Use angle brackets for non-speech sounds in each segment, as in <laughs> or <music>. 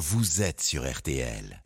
vous êtes sur RTL.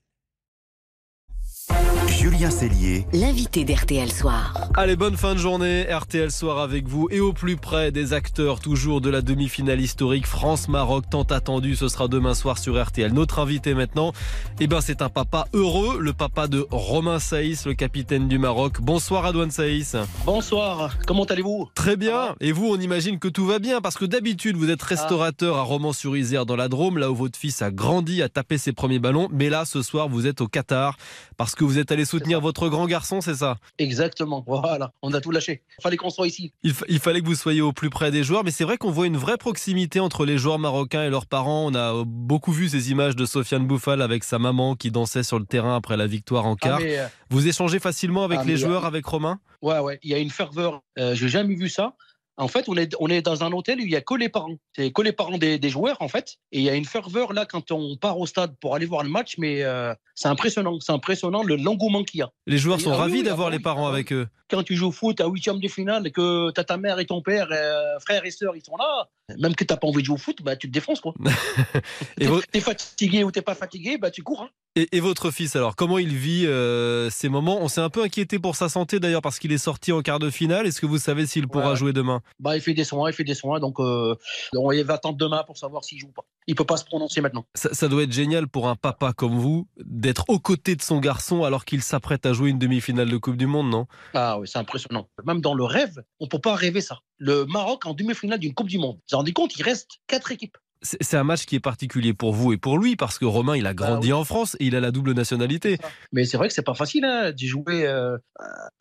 Julien Cellier, L'invité d'RTL Soir. Allez, bonne fin de journée, RTL Soir avec vous et au plus près des acteurs toujours de la demi-finale historique France-Maroc tant attendu, ce sera demain soir sur RTL. Notre invité maintenant, eh ben c'est un papa heureux, le papa de Romain Saïs, le capitaine du Maroc. Bonsoir Adouane Saïs. Bonsoir, comment allez-vous? Très bien, et vous on imagine que tout va bien parce que d'habitude vous êtes restaurateur à Romans-sur-Isère dans la Drôme, là où votre fils a grandi, a tapé ses premiers ballons, mais là ce soir vous êtes au Qatar parce que vous êtes allé soutenir votre grand garçon, c'est ça? Exactement, voilà, on a tout lâché. Fallait qu'on soit ici. il, fa- il fallait que vous soyez au plus près des joueurs, mais c'est vrai qu'on voit une vraie proximité entre les joueurs marocains et leurs parents. On a beaucoup vu ces images de Sofiane Bouffal avec sa maman qui dansait sur le terrain après la victoire en Ah, quart. euh, Vous échangez facilement avec Ah, les mais, joueurs, euh, avec Romain? Ouais, ouais, il y a une ferveur. Euh, J'ai jamais vu ça. En fait, on est, on est dans un hôtel où il y a que les parents. C'est que les parents des, des joueurs, en fait. Et il y a une ferveur là quand on part au stade pour aller voir le match, mais euh, c'est impressionnant. C'est impressionnant le l'engouement qu'il y a. Les joueurs Et- sont ah ravis oui, d'avoir ah les parents ah avec eux. Quand tu joues au foot à huitième de finale et que t'as ta mère et ton père, euh, frères et sœurs, ils sont là, même que t'as pas envie de jouer au foot, bah, tu te défonces, quoi. <laughs> Et, t'es fatigué ou t'es pas fatigué, bah, tu cours. hein. Et- et votre fils, alors, comment il vit euh, ces moments? On s'est un peu inquiété pour sa santé d'ailleurs parce qu'il est sorti en quart de finale. Est-ce que vous savez s'il pourra Ouais. jouer demain? Bah, il fait des soins, il fait des soins, donc euh, on va attendre demain pour savoir s'il joue ou pas. Il peut pas se prononcer maintenant. ça, ça doit être génial pour un papa comme vous d'être aux côtés de son garçon alors qu'il s'apprête à jouer une demi-finale de Coupe du Monde, non? Ah oui, c'est impressionnant. Même dans le rêve, on peut pas rêver ça. Le Maroc en demi-finale d'une Coupe du Monde. Vous vous rendez compte, il reste quatre équipes. C'est un match qui est particulier pour vous et pour lui parce que Romain, il a grandi oui. en France et il a la double nationalité. Mais c'est vrai que c'est pas facile hein, d'y jouer. euh,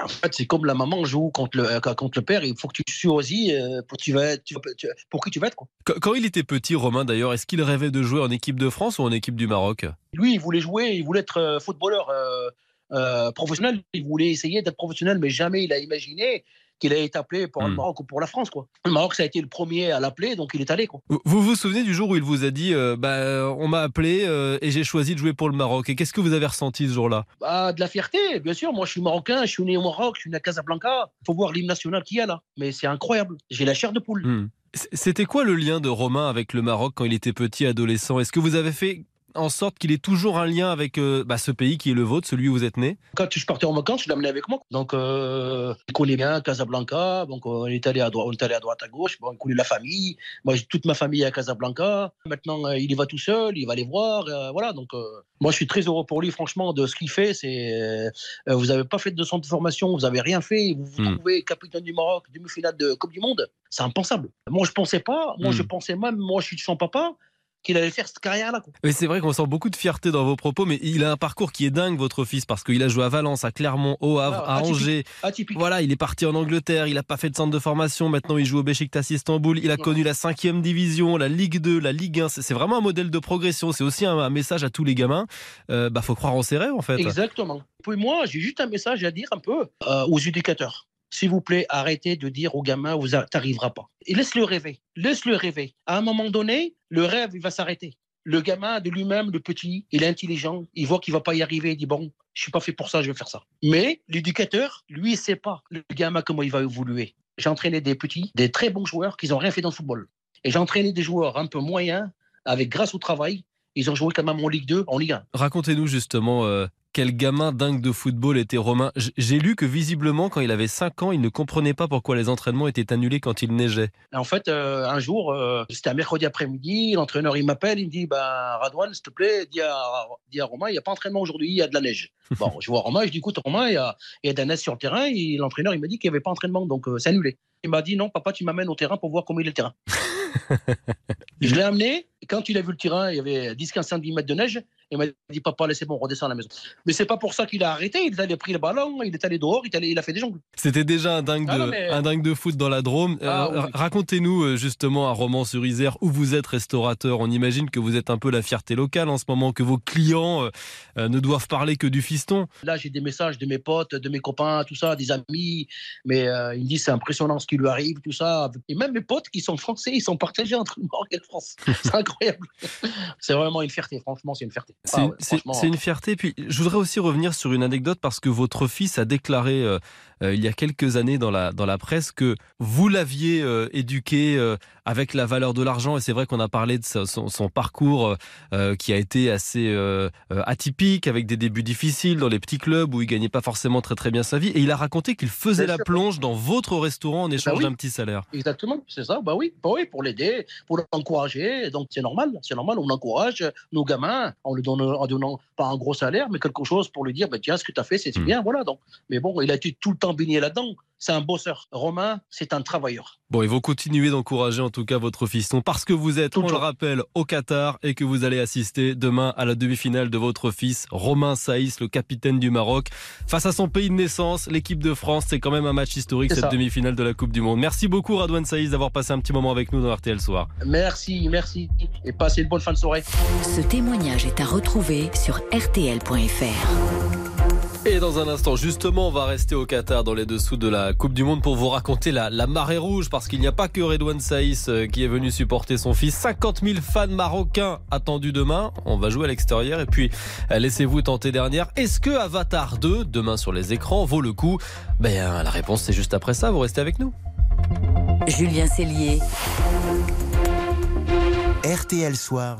en fait, c'est comme la maman joue contre le, euh, contre le père. Il faut que tu choisis euh, pour, tu vas être- tu vas- tu- pour qui tu vas être. Quoi. Quand quand il était petit, Romain d'ailleurs, est-ce qu'il rêvait de jouer en équipe de France ou en équipe du Maroc? Lui, il voulait jouer, il voulait être footballeur euh, professionnel. Il voulait essayer d'être professionnel, mais jamais il a imaginé qu'il allait être appelé pour le Hmm. Maroc ou pour la France. Quoi. Le Maroc, ça a été le premier à l'appeler, donc il est allé. Quoi. Vous vous souvenez du jour où il vous a dit euh, bah, On m'a appelé euh, et j'ai choisi de jouer pour le Maroc Et qu'est-ce que vous avez ressenti ce jour-là? Bah, de la fierté, bien sûr. Moi, je suis marocain, je suis né au Maroc, je suis né à Casablanca. Il faut voir l'hymne national qu'il y a là. Mais c'est incroyable. J'ai la chair de poule. Hmm. C'était quoi le lien de Romain avec le Maroc quand il était petit, adolescent? Est-ce que vous avez fait en sorte qu'il ait toujours un lien avec euh, bah, ce pays qui est le vôtre, celui où vous êtes né Quand je partais en vacances, je l'amenais avec moi. Donc, euh, il connaît bien Casablanca. Donc, on est allé à droite, on est allé à, droite à gauche. Bon, il connaît la famille. Moi, j'ai toute ma famille est à Casablanca. Maintenant, euh, il y va tout seul. Il va les voir. euh, voilà. Donc, euh, moi, je suis très heureux pour lui, franchement, de ce qu'il fait. C'est, euh, euh, vous n'avez pas fait de centre de formation. Vous n'avez rien fait. Vous vous Hmm. trouvez capitaine du Maroc, demi-finale de Coupe du Monde. C'est impensable. Moi, je pensais pas. Moi, Hmm. je pensais même, moi, je suis son papa, qu'il allait faire cette carrière-là. Mais c'est vrai qu'on sent beaucoup de fierté dans vos propos, mais il a un parcours qui est dingue, votre fils, parce qu'il a joué à Valence, à Clermont, au Havre, Ah, à atypique. Angers. Atypique. Voilà, il est parti en Angleterre, il n'a pas fait de centre de formation, maintenant il joue au Beşiktaş Istanbul, il a Ouais. connu la 5 division, la Ligue 2, la Ligue 1, c'est c'est vraiment un modèle de progression, c'est aussi un, un message à tous les gamins, euh, bah faut croire en ses rêves en fait. Exactement. Puis moi, j'ai juste un message à dire un peu euh, aux éducateurs. S'il vous plaît, arrêtez de dire aux gamins, vous n'arriverez pas. Et laisse-le rêver. Laisse-le rêver. À un moment donné, le rêve, il va s'arrêter. Le gamin de lui-même, le petit, il est intelligent. Il voit qu'il va pas y arriver. Il dit, bon, je suis pas fait pour ça, je vais faire ça. Mais l'éducateur, lui, il sait pas le gamin comment il va évoluer. J'ai entraîné des petits, des très bons joueurs qui n'ont rien fait dans le football. Et j'ai entraîné des joueurs un peu moyens, avec grâce au travail, ils ont joué quand même en Ligue 2, en Ligue 1. Racontez-nous justement euh, quel gamin dingue de football était Romain. J'ai lu que visiblement quand il avait 5 ans, il ne comprenait pas pourquoi les entraînements étaient annulés quand il neigeait. En fait, euh, un jour, euh, c'était un mercredi après-midi, l'entraîneur il m'appelle, il me dit bah, Radouane, s'il te plaît, dis à, dis à Romain, il n'y a pas entraînement aujourd'hui, il y a de la neige. <laughs> Bon, je vois Romain, je dis écoute, Romain, il y a, il y a de la neige sur le terrain, et l'entraîneur il m'a dit qu'il n'y avait pas entraînement, donc euh, c'est annulé. Il m'a dit non, papa, tu m'amènes au terrain pour voir comment il est le terrain. <laughs> je l'ai amené, et quand il a vu le terrain, il y avait 10-15 cm de neige, il m'a dit papa, laissez bon, redescends à la maison. Mais c'est pas pour ça qu'il a arrêté, il est allé pris le ballon, il est allé dehors, il, est allé- il a fait des jongles. C'était déjà un dingue, Ah de, non, mais- un dingue de foot dans la Drôme. Ah Euh, oui. Racontez-nous euh, justement un roman sur Isère où vous êtes restaurateur. On imagine que vous êtes un peu la fierté locale en ce moment, que vos clients euh, ne doivent parler que du fiston. Là, j'ai des messages de mes potes, de mes copains, tout ça, des amis. Mais euh, ils me disent c'est impressionnant ce qui lui arrive, tout ça. Et même mes potes qui sont français, ils sont partagés entre le <laughs> Maroc et la France. C'est incroyable. C'est vraiment une fierté, franchement, c'est une fierté. C'est Ah ouais, c'est- une fierté. Puis je voudrais aussi revenir sur une anecdote parce que votre fils a déclaré euh, il y a quelques années dans la, dans la presse que vous l'aviez euh, éduqué euh, avec la valeur de l'argent. Et c'est vrai qu'on a parlé de sa- son, son parcours qui a été assez atypique, avec des débuts difficiles dans les petits clubs où il gagnait pas forcément très très bien sa vie. Et il a raconté qu'il faisait Bien la sûr. plonge dans votre restaurant en échange oui. d'un petit salaire. Exactement, c'est ça. Bah oui, bah oui, pour l'aider, pour l'encourager. Donc c'est normal, c'est normal. On encourage nos gamins en lui donnant, en donnant pas un gros salaire, mais quelque chose pour lui dire, bah, tiens, ce que tu as fait, c'est Hmm. bien, voilà. Donc, mais bon, il a été tout le temps baigné là-dedans. C'est un bosseur. Romain, c'est un travailleur. Bon, et vous continuez d'encourager en tout cas votre fiston parce que vous êtes, on le rappelle, au Qatar et que vous allez assister demain à la demi-finale de votre fils, Romain Saïs, le capitaine du Maroc, face à son pays de naissance, l'équipe de France. C'est quand même un match historique, cette demi-finale de la Coupe du Monde. Merci beaucoup, Radouane Saïs, d'avoir passé un petit moment avec nous dans RTL Soir. Merci, merci. Et passez une bonne fin de soirée. Ce témoignage est à retrouver sur rtl.fr. Et dans un instant, justement, on va rester au Qatar dans les dessous de la Coupe du Monde pour vous raconter la, la marée rouge parce qu'il n'y a pas que Redouane Saïs euh, qui est venu supporter son fils. 50 000 fans marocains attendus demain. On va jouer à l'extérieur et puis euh, laissez-vous tenter dernière. Est-ce que Avatar 2, demain sur les écrans, vaut le coup? Ben, la réponse c'est juste après ça. Vous restez avec nous. Julien Cellier, RTL Soir.